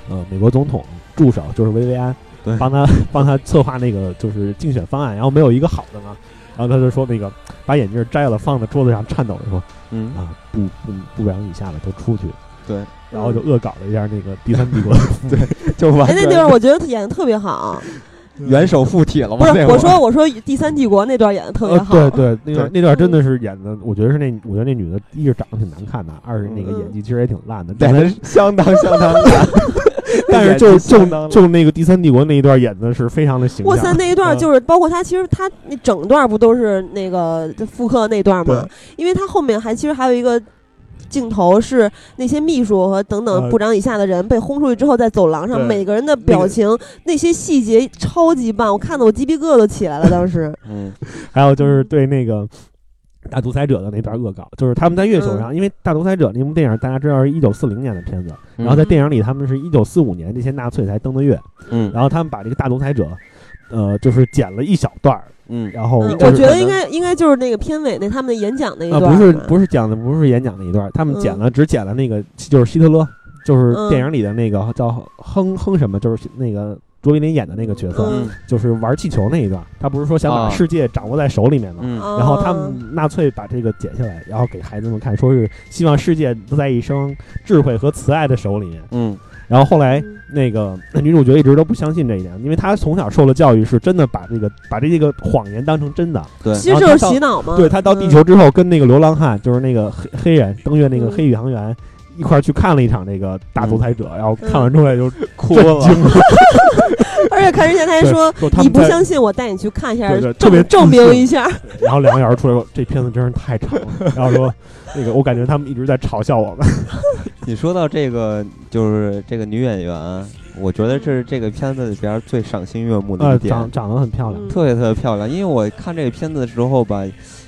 呃美国总统助手就是薇薇安，对帮他帮他策划那个就是竞选方案，然后没有一个好的呢，然后他就说那个把眼镜摘了放在桌子上颤抖着说嗯。啊不不不良以下的都出去，对，然后就恶搞了一下那个第三帝国，对就完哎，那地方我觉得他演的特别好，元首附体了吗？不是我说我说第三帝国那段演的特别呃好，对对，那段那段真的是演的，我觉得是那我觉得那女的一是长得挺难看的，二是那个嗯。演技其实也挺烂的，但是演的相当相当烂，但是就就就那个第三帝国那一段演的是非常的形象，哇塞，那一段嗯就是包括他，其实他那整段不都是那个复刻那段吗？因为他后面还其实还有一个镜头是那些秘书和等等呃部长以下的人被轰出去之后，在走廊上每个人的表情那些细节超级棒，我看的我鸡皮疙瘩都起来了。当时，嗯还有就是对那个大独裁者的那段恶搞，就是他们在月球上，因为大独裁者那部电影大家知道是一九四零年的片子，然后在电影里他们是一九四五年这些纳粹才登的月，嗯。然后他们把这个大独裁者，呃，就是剪了一小段儿，嗯。然后嗯就是我觉得应该应该就是那个片尾那他们的演讲那一啊，段，不是不是讲的不是演讲那一段，他们剪了只剪了那个就是希特勒，就是嗯。电影里的那个叫哼哼什么，就是那个卓别林演的那个角色，嗯就是玩气球那一段，他不是说想把啊世界掌握在手里面吗？然后他们纳粹把这个剪下来，然后给孩子们看，说是希望世界都在一生智慧和慈爱的手里面。嗯然后后来嗯那个女主角一直都不相信这一点，因为她从小受的教育是真的把这个把这个谎言当成真的。对其实就是洗脑嘛。对她到地球之后，跟那个流浪汉，就是那个黑黑人登月那个嗯黑宇航员。一块儿去看了一场那个大独裁者，然后看完之后也就哭了，而且看之前他还说你不相信，我带你去看一下对对，特别证明一下。然后两个小时出来说这片子真是太长了，然后说那个我感觉他们一直在嘲笑我们。你说到这个，就是这个女演员，我觉得这是这个片子里边最赏心悦目的呃，一点，长长得很漂亮，嗯特别特别漂亮。因为我看这个片子的时候吧，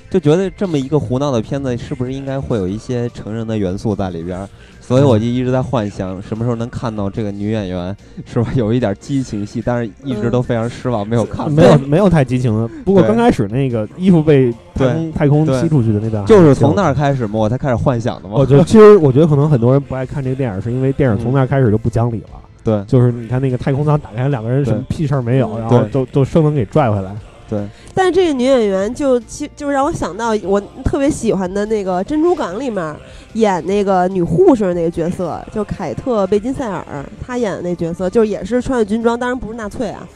就觉得这么一个胡闹的片子，是不是应该会有一些成人的元素在里边？所以我就一直在幻想什么时候能看到这个女演员是吧，有一点激情戏，但是一直都非常失望，没有看到。没有没有太激情的。不过刚开始那个衣服被太空太空对吸出去的那段，就是从那儿。开始嘛，我才开始幻想的嘛。我觉得其实我觉得可能很多人不爱看这个电影，是因为电影从那儿开始就不讲理了。对就是你看那个太空舱打开，两个人什么屁事儿没有，嗯然后对就就生能给拽回来。对，但是这个女演员就其就让我想到我特别喜欢的那个《珍珠港》里面演那个女护士那个角色，就凯特·贝金赛尔，她演的那角色，就也是穿着军装，当然不是纳粹啊，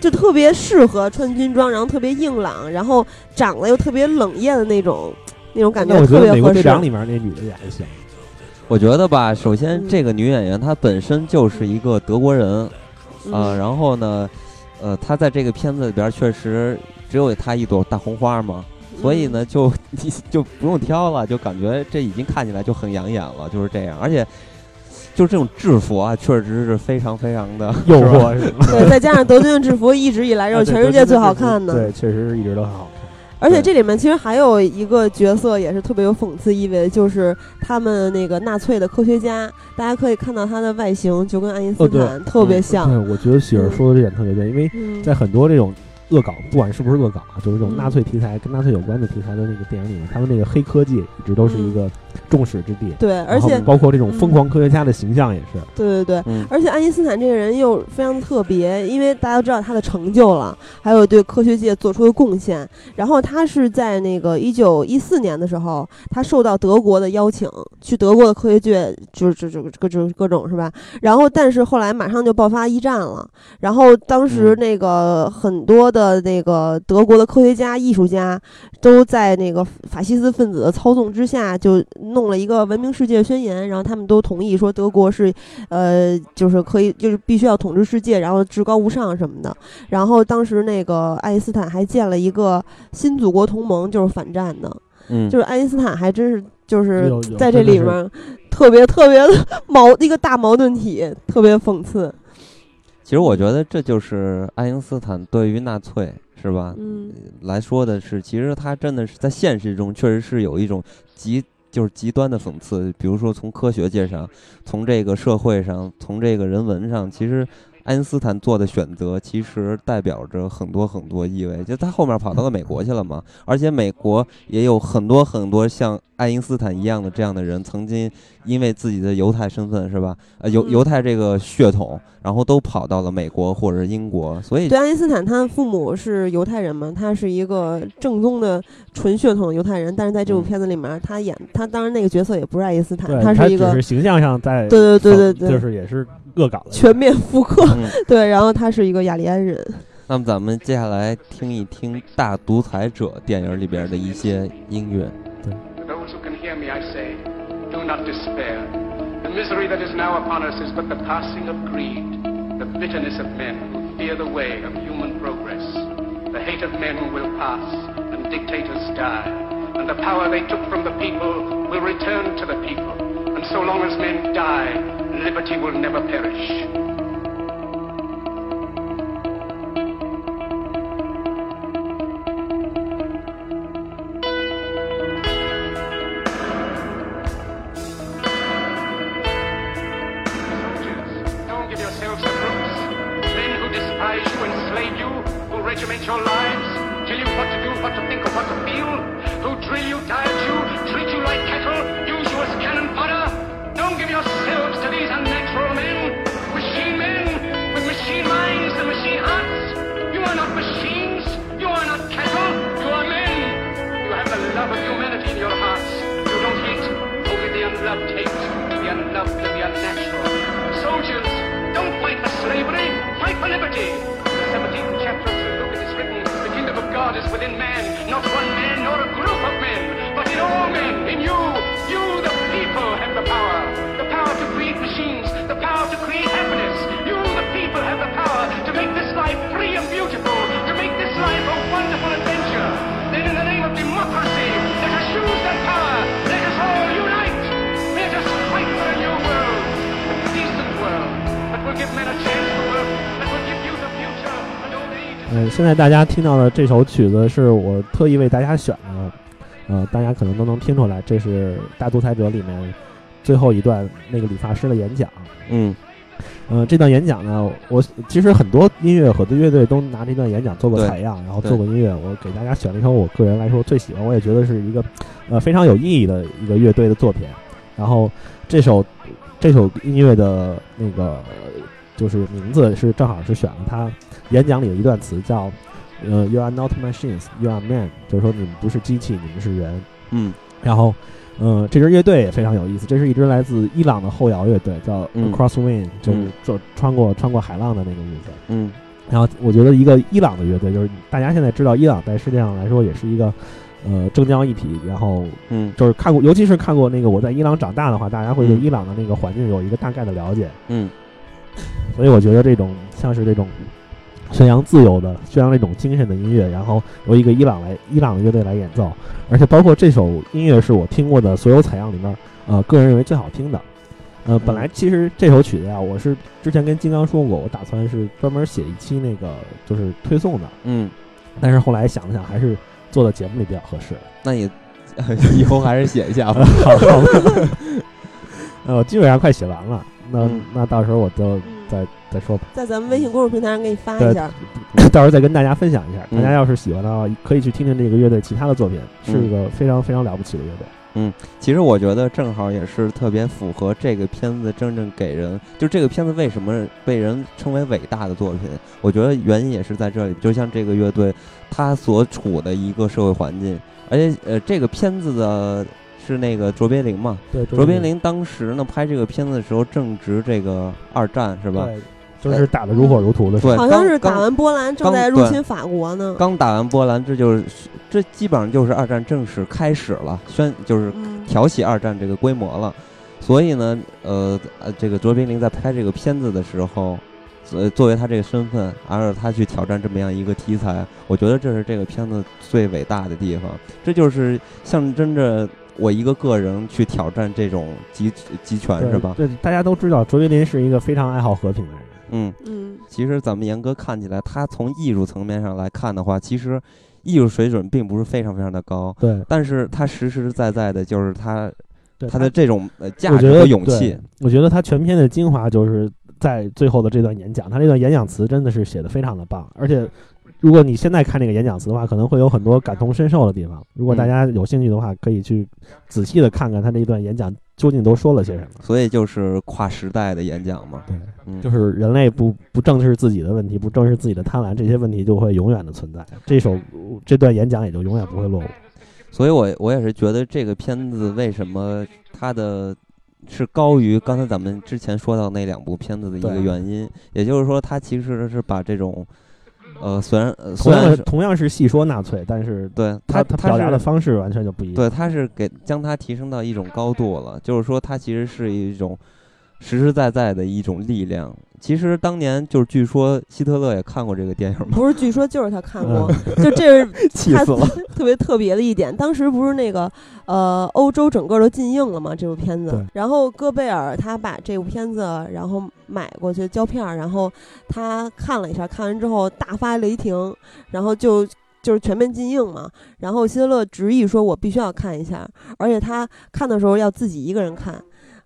就特别适合穿军装，然后特别硬朗，然后长得又特别冷艳的那种那种感觉，我觉特别合适得美国队。长里面那女的也还行。我觉得吧，首先嗯。这个女演员她本身就是一个德国人，啊，嗯然后呢，呃，她在这个片子里边确实只有她一朵大红花嘛，所以呢，就就不用挑了，就感觉这已经看起来就很养眼了，就是这样，而且就这种制服啊，确实是非常非常的 诱惑是吧？对，再加上德军的制服一直以来就是全世界最好看的，对，确实是一直都很好看。而且这里面其实还有一个角色也是特别有讽刺意味，就是他们那个纳粹的科学家，大家可以看到他的外形就跟爱因斯坦特别像。对，我觉得喜儿说的这点特别对，因为嗯，在很多这种恶搞，不管是不是恶搞啊，就是这种嗯。纳粹题材跟纳粹有关的题材的那个电影里面，他们那个黑科技一直都是一个众矢之的。对，而且包括这种疯狂科学家的形象也是，对对对，嗯而且爱因斯坦这个人又非常特别，因为大家都知道他的成就了，还有对科学界做出的贡献。然后他是在那个一九一四年的时候，他受到德国的邀请，去德国的科学界，就是这这各种各种是吧？然后但是后来马上就爆发一战了，然后当时嗯那个很多的那个德国的科学家、艺术家都在那个法西斯分子的操纵之下，就弄了一个文明世界宣言，然后他们都同意说德国是，呃，就是可以，就是必须要统治世界，然后至高无上什么的。然后当时那个爱因斯坦还建了一个新祖国同盟，就是反战的。嗯，就是爱因斯坦还真是就是在这里面特别特别的矛一个大矛盾体，特别讽刺。其实我觉得这就是爱因斯坦对于纳粹是吧？嗯来说的是，其实他真的是在现实中确实是有一种极就是极端的讽刺，比如说从科学界上，从这个社会上，从这个人文上，其实爱因斯坦做的选择其实代表着很多很多意味。就他后面跑到了美国去了嘛，而且美国也有很多很多像爱因斯坦一样的这样的人，曾经因为自己的犹太身份是吧？呃，犹嗯犹太这个血统，然后都跑到了美国或者英国，所以对，爱因斯坦他父母是犹太人嘛，他是一个正宗的纯血统犹太人，但是在这部嗯片子里面，他演他当然那个角色也不是爱因斯坦，他是一个是形象上在对对对对对就是也是恶搞的全面复刻，嗯。对，然后他是一个雅利安人。那么咱们接下来听一听《大独裁者》电影里边的一些音乐。To those who can hear me, I say, do not despair. The misery that is now upon us is but the passing of greed, the bitterness of men fear the way of human progress. The hate of men will pass, and dictators die, and the power they took from the people will return to the people. And so long as men die, liberty will never perish. 在大家听到的这首曲子是我特意为大家选的，呃，大家可能都能听出来，这是《大独裁者》里面最后一段那个理发师的演讲。嗯呃，这段演讲呢，我其实很多音乐很多乐队都拿这段演讲做过采样，然后做过音乐。我给大家选了一首我个人来说最喜欢，我也觉得是一个呃非常有意义的一个乐队的作品。然后这首这首音乐的那个就是名字是正好是选了他演讲里的一段词，叫呃，You are not machines, you are men，就是说你们不是机器，你们是人。嗯。然后，呃，这支乐队也非常有意思，这是一支来自伊朗的后摇乐队，叫嗯。Across Wind，、就是穿过穿过海浪的那个意思。嗯。然后我觉得一个伊朗的乐队，就是大家现在知道伊朗在世界上来说也是一个呃争交一体，然后嗯。就是看过，尤其是看过那个我在伊朗长大的话，大家会对嗯。伊朗的那个环境有一个大概的了解。嗯所以我觉得这种像是这种宣扬自由的、宣扬这种精神的音乐，然后由一个伊朗来伊朗的乐队来演奏，而且包括这首音乐是我听过的所有采样里面，呃，个人认为最好听的。呃，本来其实这首曲子呀，我是之前跟金刚说过，我打算是专门写一期那个就是推送的，嗯，但是后来想了想，还是做到节目里比较合适。那你 以后还是写一下吧。好，好呃，我基本上快写完了，那、嗯那到时候我就再再说吧。在咱们微信公众平台上给你发一下。到时候再跟大家分享一下。嗯大家要是喜欢的话，可以去听听这个乐队其他的作品，是嗯一个非常非常了不起的乐队。嗯其实我觉得正好也是特别符合这个片子真正给人，就这个片子为什么被人称为伟大的作品，我觉得原因也是在这里。就像这个乐队，它所处的一个社会环境，而且呃，这个片子的是那个卓别林嘛，对，卓别林当时呢拍这个片子的时候正值这个二战是吧？对，就是打得如火如荼的时候。对，好像是打完波兰，正在入侵法国呢。刚打完波兰，这就是这基本上就是二战正式开始了，宣就是嗯，挑起二战这个规模了。所以呢，呃呃，这个卓别林在拍这个片子的时候，呃，作为他这个身份，而他去挑战这么样一个题材，我觉得这是这个片子最伟大的地方。这就是象征着我一个个人去挑战这种集集权，是吧？对，大家都知道卓别林是一个非常爱好和平的人。嗯，嗯，其实咱们严格看起来，他从艺术层面上来看的话，其实艺术水准并不是非常非常的高，对，但是他实实在在的就是他对他的这种呃价值和勇气对。我觉得他全篇的精华就是在最后的这段演讲，他这段演讲词真的是写的非常的棒，而且。如果你现在看这个演讲词的话，可能会有很多感同身受的地方。如果大嗯家有兴趣的话，可以去仔细的看看他这一段演讲究竟都说了些什么。所以就是跨时代的演讲嘛。对，嗯，就是人类不不正视自己的问题，不正视自己的贪婪，这些问题就会永远的存在。这首这段演讲也就永远不会落伍。所以我我也是觉得这个片子为什么它的是高于刚才咱们之前说到那两部片子的一个原因，也就是说，它其实是把这种呃，虽然呃同样是虽然同样是戏说纳粹，但是对他他表达的方式完全就不一样。对，他是给将它提升到一种高度了，就是说它其实是一种实实在在的一种力量。其实当年就是据说希特勒也看过这个电影嘛，不是，据说就是他看过，嗯就这是 他气死了。特别特别的一点。当时不是那个呃，欧洲整个都禁映了嘛，这部片子。然后戈贝尔他把这部片子然后买过去胶片儿，然后他看了一下，看完之后大发雷霆，然后就。就是全面禁映嘛，然后希特勒执意说：“我必须要看一下。”而且他看的时候要自己一个人看，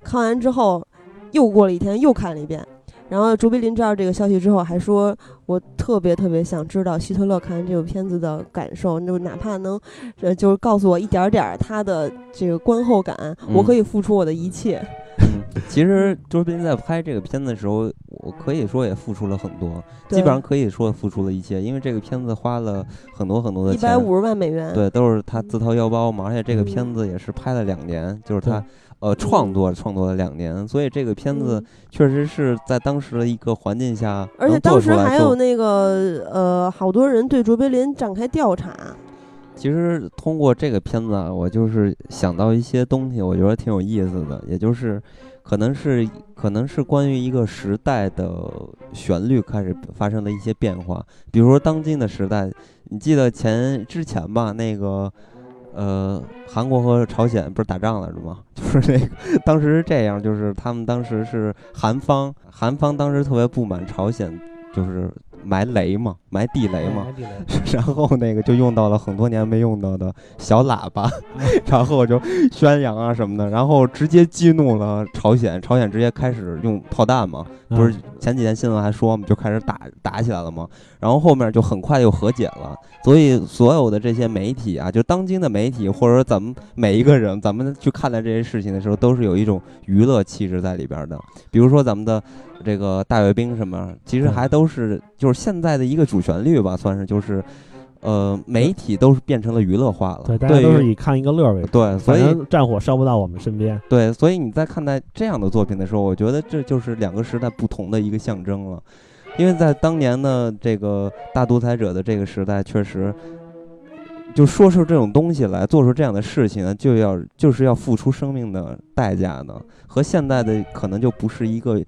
看完之后又过了一天又看了一遍。然后卓别林知道这个消息之后，还说：“我特别特别想知道希特勒看完这部片子的感受，就哪怕能，呃，就是告诉我一点儿点儿他的这个观后感，我可以付出我的一切。嗯，其实卓别林在拍这个片子的时候，我可以说也付出了很多，基本上可以说付出了一切，因为这个片子花了很多很多的钱，一百五十万美元，对，都是他自掏腰包嘛，而且这个嗯。片子也是拍了两年，就是他对呃创作创作了两年，所以这个片子嗯。确实是在当时的一个环境下而且当时还有那个呃，好多人对卓别林展开调查。其实通过这个片子啊，我就是想到一些东西，我觉得挺有意思的，也就是可能是可能是关于一个时代的旋律开始发生的一些变化，比如说当今的时代，你记得前之前吧，那个呃，韩国和朝鲜不是打仗了是吗？就是那个当时是这样，就是他们当时是韩方，韩方当时特别不满朝鲜，就是埋雷嘛，埋地雷嘛，然后那个就用到了很多年没用到的小喇叭，然后就宣扬啊什么的，然后直接激怒了朝鲜，朝鲜直接开始用炮弹嘛，嗯。不是前几天新闻还说嘛，就开始打打起来了嘛，然后后面就很快又和解了，所以所有的这些媒体啊，就当今的媒体或者说咱们每一个人，咱们去看待这些事情的时候，都是有一种娱乐气质在里边的，比如说咱们的这个大阅兵什么，其实还都是就是现在的一个主旋律吧，算是就是，呃，媒体都是变成了娱乐化了。对，大家都是以看一个乐儿为主。对，所以战火烧不到我们身边。对，所以你在看待这样的作品的时候，我觉得这就是两个时代不同的一个象征了。因为在当年的这个大独裁者的这个时代，确实就说出这种东西来，做出这样的事情呢，就要就是要付出生命的代价的，和现在的可能就不是一个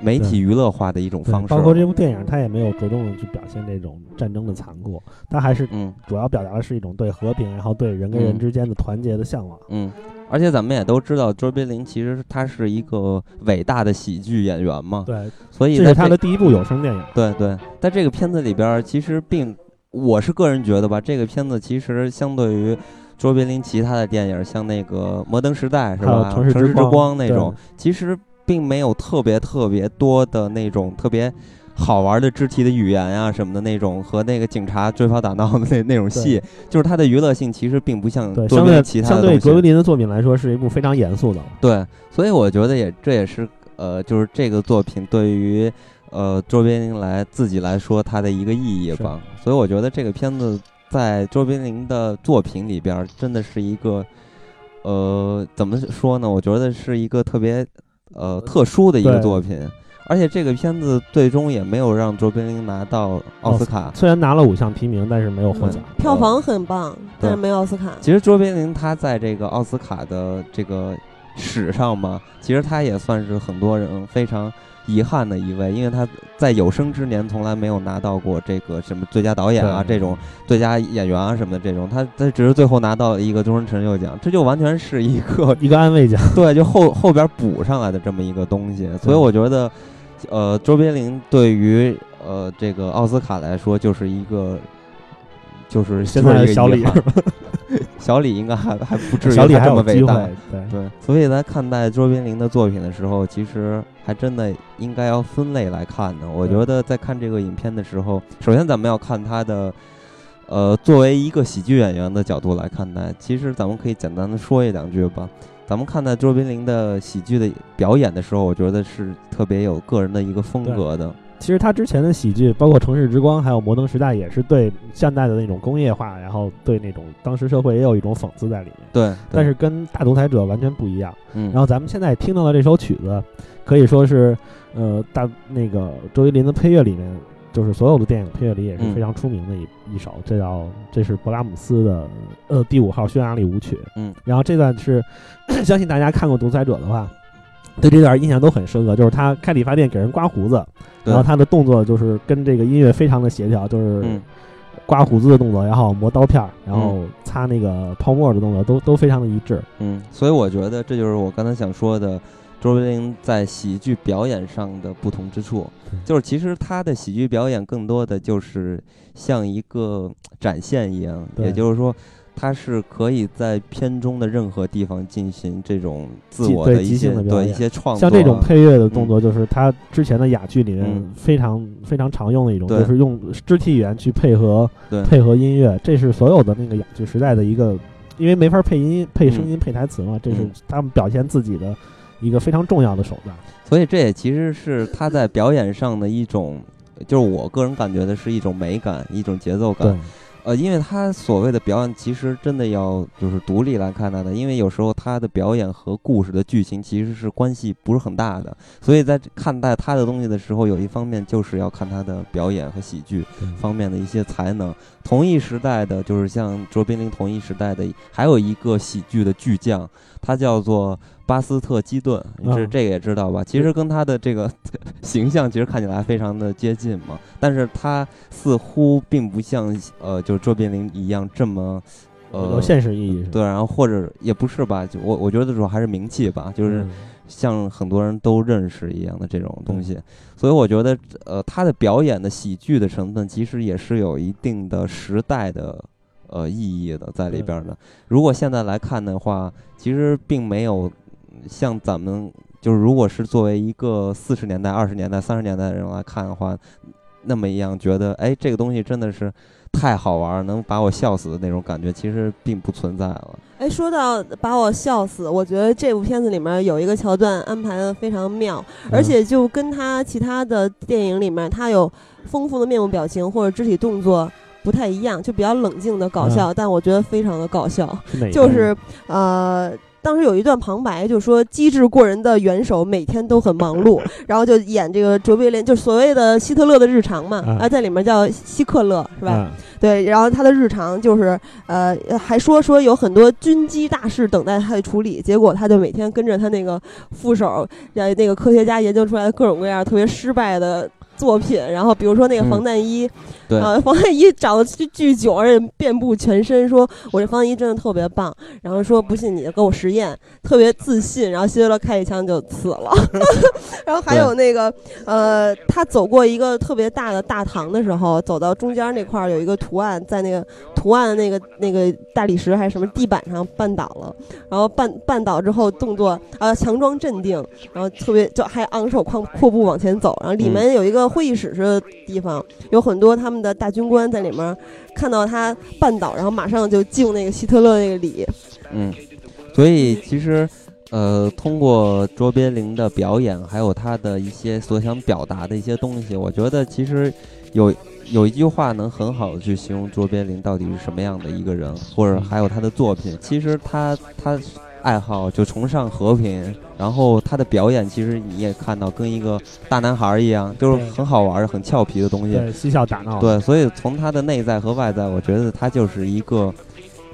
媒体娱乐化的一种方式。包括这部电影，它也没有着重的去表现这种战争的残酷，它还是嗯主要表达的是一种对和平，然后对人跟人嗯之间的团结的向往。嗯，而且咱们也都知道，卓别林其实他是一个伟大的喜剧演员嘛，对，所以这是他的第一部有声电影。对对，在这个片子里边，其实并我是个人觉得吧，这个片子其实相对于卓别林其他的电影，像那个《摩登时代》是吧，城市之之光光那种，其实并没有特别特别多的那种特别。好玩的肢体的语言呀、什么的那种，和那个警察追跑打闹的那那种戏，就是它的娱乐性其实并不像相对其他的相对卓别林的作品来说，是一部非常严肃的。对，所以我觉得也这也是呃，就是这个作品对于呃卓别林来自己来说它的一个意义吧。所以我觉得这个片子在卓别林的作品里边儿真的是一个呃怎么说呢？我觉得是一个特别呃特殊的一个作品。而且这个片子最终也没有让卓别林拿到奥斯卡。虽然拿了五项提名，但是没有获奖。票房很棒，但是对没奥斯卡。其实卓别林他在这个奥斯卡的这个史上嘛，其实他也算是很多人非常遗憾的一位，因为他在有生之年从来没有拿到过这个什么最佳导演啊这种最佳演员啊什么的这种，他他只是最后拿到了一个终身成就奖，这就完全是一个 一个安慰奖。对，就后后边补上来的这么一个东西，所以我觉得，呃，卓别林对于呃这个奥斯卡来说，就是一个，就是现在小李小李应该还还不至于小李还这么伟大对，所以在看待卓别林的作品的时候，其实还真的应该要分类来看的。我觉得在看这个影片的时候，首先咱们要看他的，呃，作为一个喜剧演员的角度来看待。其实咱们可以简单的说一两句吧。咱们看待卓别林的喜剧的表演的时候，我觉得是特别有个人的一个风格的。其实他之前的喜剧，包括《城市之光》还有《摩登时代》，也是对现代的那种工业化，然后对那种当时社会也有一种讽刺在里面。对，对但是跟《大独裁者》完全不一样。嗯，然后咱们现在听到的这首曲子，可以说是呃大那个周杰伦的配乐里面，就是所有的电影配乐里也是嗯非常出名的一、一首。这叫这是勃拉姆斯的呃第五号匈牙利舞曲。嗯，然后这段是相信大家看过《独裁者》的话。对这段印象都很深刻，就是他开理发店给人刮胡子，然后他的动作就是跟这个音乐非常的协调，就是嗯刮胡子的动作，然后磨刀片儿，然后擦那个泡沫的动作都都非常的一致。嗯，所以我觉得这就是我刚才想说的，卓别林在喜剧表演上的不同之处，就是其实他的喜剧表演更多的就是像一个展现一样，也就是说。他是可以在片中的任何地方进行这种自我的一些兴的表演对一些创作像啊，这种配乐的动作，就是他之前的哑剧里面嗯。非常非常常用的一种，就是用肢体语言去配合对。配合音乐，这是所有的那个哑剧时代的一个，因为没法配音、配声音、配台词嘛，这是嗯。他们表现自己的一个非常重要的手段。所以这也其实是他在表演上的一种，就是我个人感觉的是一种美感，一种节奏感。对，呃，因为他所谓的表演，其实真的要就是独立来看待的，因为有时候他的表演和故事的剧情其实是关系不是很大的，所以在看待他的东西的时候，有一方面就是要看他的表演和喜剧方面的一些才能。同一时代的，就是像卓别林同一时代的，还有一个喜剧的巨匠，他叫做巴斯特基顿，你这个也知道吧？其实跟他的这个 形象其实看起来非常的接近嘛，但是他似乎并不像呃，就是卓别林一样这么呃有现实意义是？对，然后或者也不是吧，就我我觉得主要还是名气吧，就是嗯像很多人都认识一样的这种东西，所以我觉得呃，他的表演的喜剧的成分其实也是有一定的时代的呃意义的在里边儿的。如果现在来看的话，其实并没有像咱们就是如果是作为一个四十年代、二十年代、三十年代的人来看的话，那么一样觉得，哎，这个东西真的是太好玩儿，能把我笑死的那种感觉，其实并不存在了。哎，说到把我笑死，我觉得这部片子里面有一个桥段安排的非常妙，而且就跟他其他的电影里面，他有丰富的面部表情或者肢体动作不太一样，就比较冷静的搞笑，但我觉得非常的搞笑。是就是呃，当时有一段旁白，就说机智过人的元首每天都很忙碌，然后就演这个卓别林，就所谓的希特勒的日常嘛，啊啊，在里面叫希克勒是吧？啊对，然后他的日常就是呃，还说说有很多军机大事等待他的处理，结果他就每天跟着他那个副手，呃，那个科学家研究出来的各种各样特别失败的。作品，然后比如说那个嗯。防弹衣，对。啊，防弹衣长得巨巨久，而且遍布全身，说我这防弹衣真的特别棒，然后说不信你就跟我实验，特别自信，然后希特勒开一枪就死了，然后还有那个呃，他走过一个特别大的大堂的时候，走到中间那块儿有一个图案，在那个图案的那个那个大理石还是什么地板上绊倒了，然后绊绊倒之后动作呃强装镇定，然后特别就还昂首阔阔步往前走，然后里面有一个会议室似的地方，有很多他们的大军官在里面看到他绊倒，然后马上就敬那个希特勒那个礼，嗯，所以其实，呃，通过卓别林的表演，还有他的一些所想表达的一些东西，我觉得其实有有一句话能很好的去形容卓别林到底是什么样的一个人，或者还有他的作品。其实他他爱好就崇尚和平，然后他的表演其实你也看到跟一个大男孩儿一样，就是很好玩儿、很俏皮的东西。对嬉笑打闹，对，所以从他的内在和外在，我觉得他就是一个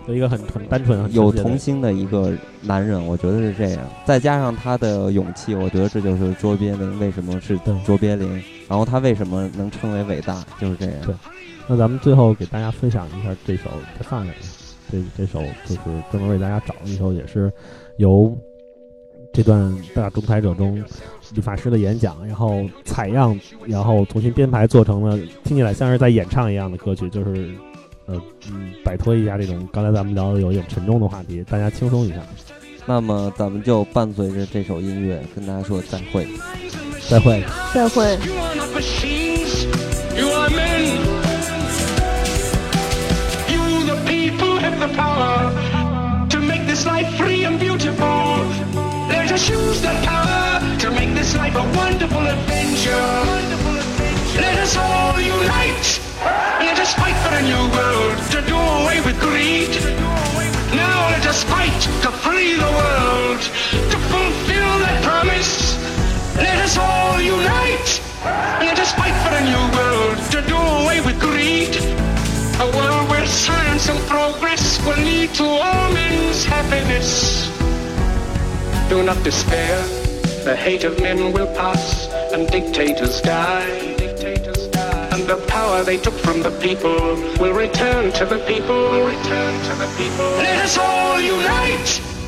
有一个很很单纯、很有童心的一个男人，我觉得是这样。再加上他的勇气，我觉得这就是卓别林为什么是卓别林，然后他为什么能称为伟大，就是这样。对那咱们最后给大家分享一下这首《The Sun》，这这首就是专门为大家找的一首，也是由这段大仲裁者中理发师的演讲，然后采样，然后重新编排做成了听起来像是在演唱一样的歌曲，就是呃嗯，摆脱一下这种刚才咱们聊的有一点沉重的话题，大家轻松一下。那么咱们就伴随着这首音乐跟大家说再会。再会。再会。Have the power to make this life free and beautiful. Let us use that power to make this life a wonderful adventure. Let us all unite. Let us fight for a new world to do away with greed. Now let us fight to free the world, to fulfill that promise. Let us all unite. Let us fight for a new world to do away with greed. A world where science and progress will lead to all men's happiness. Do not despair. The hate of men will pass and dictators die. And the power they took from the people will return to the people. Will return to the people. Let us all unite.